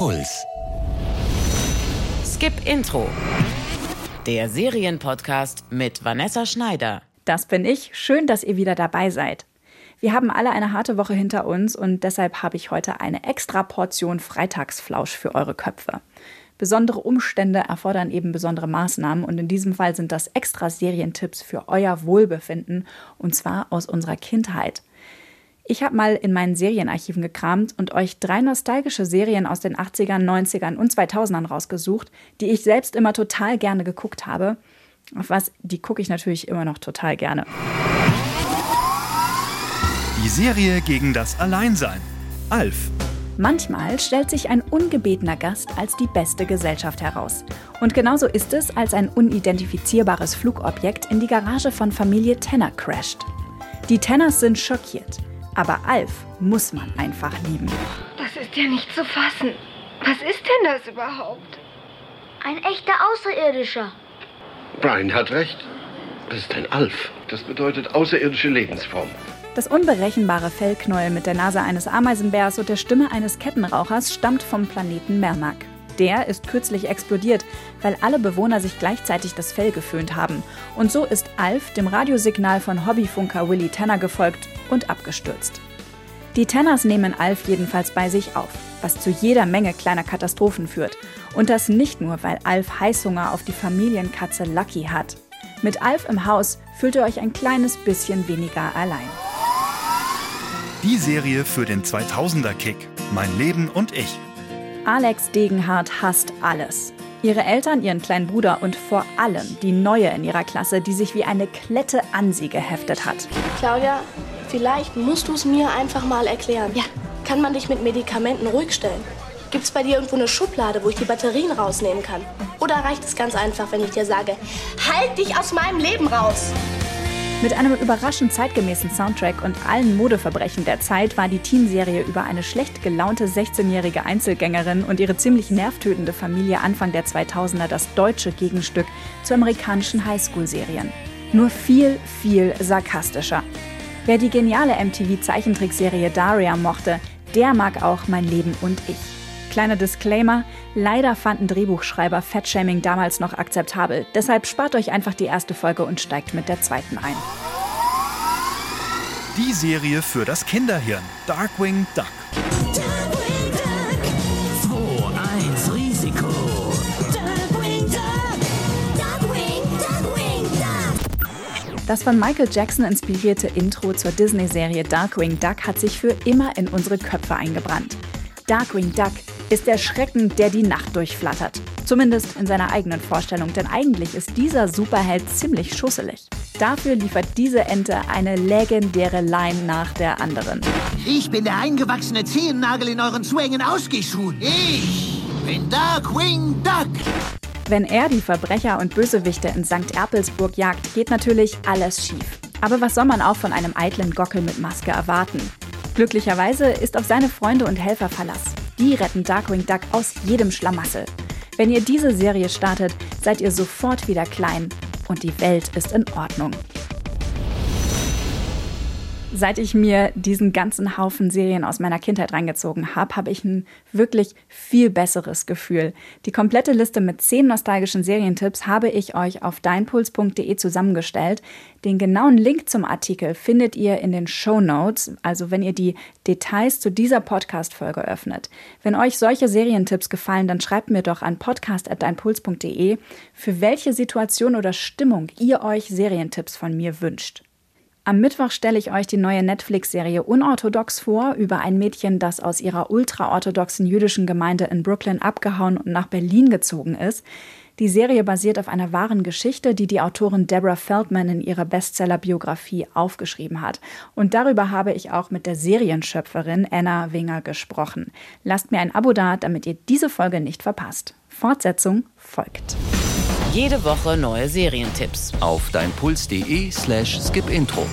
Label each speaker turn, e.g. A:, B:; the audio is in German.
A: Puls.
B: Skip Intro. Der Serienpodcast mit Vanessa Schneider.
C: Das bin ich. Schön, dass ihr wieder dabei seid. Wir haben alle eine harte Woche hinter uns und deshalb habe ich heute eine extra Portion Freitagsflausch für eure Köpfe. Besondere Umstände erfordern eben besondere Maßnahmen und in diesem Fall sind das extra Serientipps für euer Wohlbefinden und zwar aus unserer Kindheit. Ich habe mal in meinen Serienarchiven gekramt und euch drei nostalgische Serien aus den 80ern, 90ern und 2000ern rausgesucht, die ich selbst immer total gerne geguckt habe. Auf was, die gucke ich natürlich immer noch total gerne.
A: Die Serie gegen das Alleinsein. Alf.
C: Manchmal stellt sich ein ungebetener Gast als die beste Gesellschaft heraus. Und genauso ist es, als ein unidentifizierbares Flugobjekt in die Garage von Familie Tanner crasht. Die Tanners sind schockiert, aber Alf muss man einfach lieben.
D: Das ist ja nicht zu fassen. Was ist denn das überhaupt?
E: Ein echter Außerirdischer.
F: Brian hat recht. Das ist ein Alf. Das bedeutet außerirdische Lebensform.
C: Das unberechenbare Fellknäuel mit der Nase eines Ameisenbärs und der Stimme eines Kettenrauchers stammt vom Planeten Mernak. Der ist kürzlich explodiert, weil alle Bewohner sich gleichzeitig das Fell geföhnt haben. Und so ist Alf dem Radiosignal von Hobbyfunker Willy Tanner gefolgt und abgestürzt. Die Tanners nehmen Alf jedenfalls bei sich auf, was zu jeder Menge kleiner Katastrophen führt. Und das nicht nur, weil Alf Heißhunger auf die Familienkatze Lucky hat. Mit Alf im Haus fühlt ihr euch ein kleines bisschen weniger allein.
A: Die Serie für den 2000er-Kick. Mein Leben und ich.
C: Alex Degenhardt hasst alles. Ihre Eltern, ihren kleinen Bruder und vor allem die Neue in ihrer Klasse, die sich wie eine Klette an sie geheftet hat.
G: Claudia, vielleicht musst du es mir einfach mal erklären. Ja. Kann man dich mit Medikamenten ruhig stellen? Gibt es bei dir irgendwo eine Schublade, wo ich die Batterien rausnehmen kann? Oder reicht es ganz einfach, wenn ich dir sage, halt dich aus meinem Leben raus?
C: Mit einem überraschend zeitgemäßen Soundtrack und allen Modeverbrechen der Zeit war die Teenserie über eine schlecht gelaunte 16-jährige Einzelgängerin und ihre ziemlich nervtötende Familie Anfang der 2000er das deutsche Gegenstück zu amerikanischen Highschool-Serien. Nur viel, viel sarkastischer. Wer die geniale MTV-Zeichentrickserie Daria mochte, der mag auch Mein Leben und ich. Kleiner Disclaimer, leider fanden Drehbuchschreiber Fatshaming damals noch akzeptabel. Deshalb spart euch einfach die erste Folge und steigt mit der zweiten ein.
A: Die Serie für das Kinderhirn. Darkwing Duck.
H: Darkwing Duck. 2-1 Risiko. Darkwing Duck. Darkwing, Darkwing Duck.
C: Das von Michael Jackson inspirierte Intro zur Disney-Serie Darkwing Duck hat sich für immer in unsere Köpfe eingebrannt. Darkwing Duck ist der Schrecken, der die Nacht durchflattert. Zumindest in seiner eigenen Vorstellung, denn eigentlich ist dieser Superheld ziemlich schusselig. Dafür liefert diese Ente eine legendäre Line nach der anderen.
I: Ich bin der eingewachsene Zehennagel in euren zu engen Ausgehschuhen. Ich bin Darkwing Duck.
C: Wenn er die Verbrecher und Bösewichte in St. Erpelsburg jagt, geht natürlich alles schief. Aber was soll man auch von einem eitlen Gockel mit Maske erwarten? Glücklicherweise ist auf seine Freunde und Helfer Verlass. Die retten Darkwing Duck aus jedem Schlamassel. Wenn ihr diese Serie startet, seid ihr sofort wieder klein und die Welt ist in Ordnung. Seit ich mir diesen ganzen Haufen Serien aus meiner Kindheit reingezogen habe, habe ich ein wirklich viel besseres Gefühl. Die komplette Liste mit zehn nostalgischen Serientipps habe ich euch auf deinpuls.de zusammengestellt. Den genauen Link zum Artikel findet ihr in den Show Notes, also wenn ihr die Details zu dieser Podcast-Folge öffnet. Wenn euch solche Serientipps gefallen, dann schreibt mir doch an podcast.deinpuls.de, für welche Situation oder Stimmung ihr euch Serientipps von mir wünscht. Am Mittwoch stelle ich euch die neue Netflix-Serie Unorthodox vor, über ein Mädchen, das aus ihrer ultraorthodoxen jüdischen Gemeinde in Brooklyn abgehauen und nach Berlin gezogen ist. Die Serie basiert auf einer wahren Geschichte, die die Autorin Deborah Feldman in ihrer Bestseller-Biografie aufgeschrieben hat. Und darüber habe ich auch mit der Serienschöpferin Anna Winger gesprochen. Lasst mir ein Abo da, damit ihr diese Folge nicht verpasst. Fortsetzung folgt.
B: Jede Woche neue Serientipps.
A: Auf deinpuls.de slash skipintro.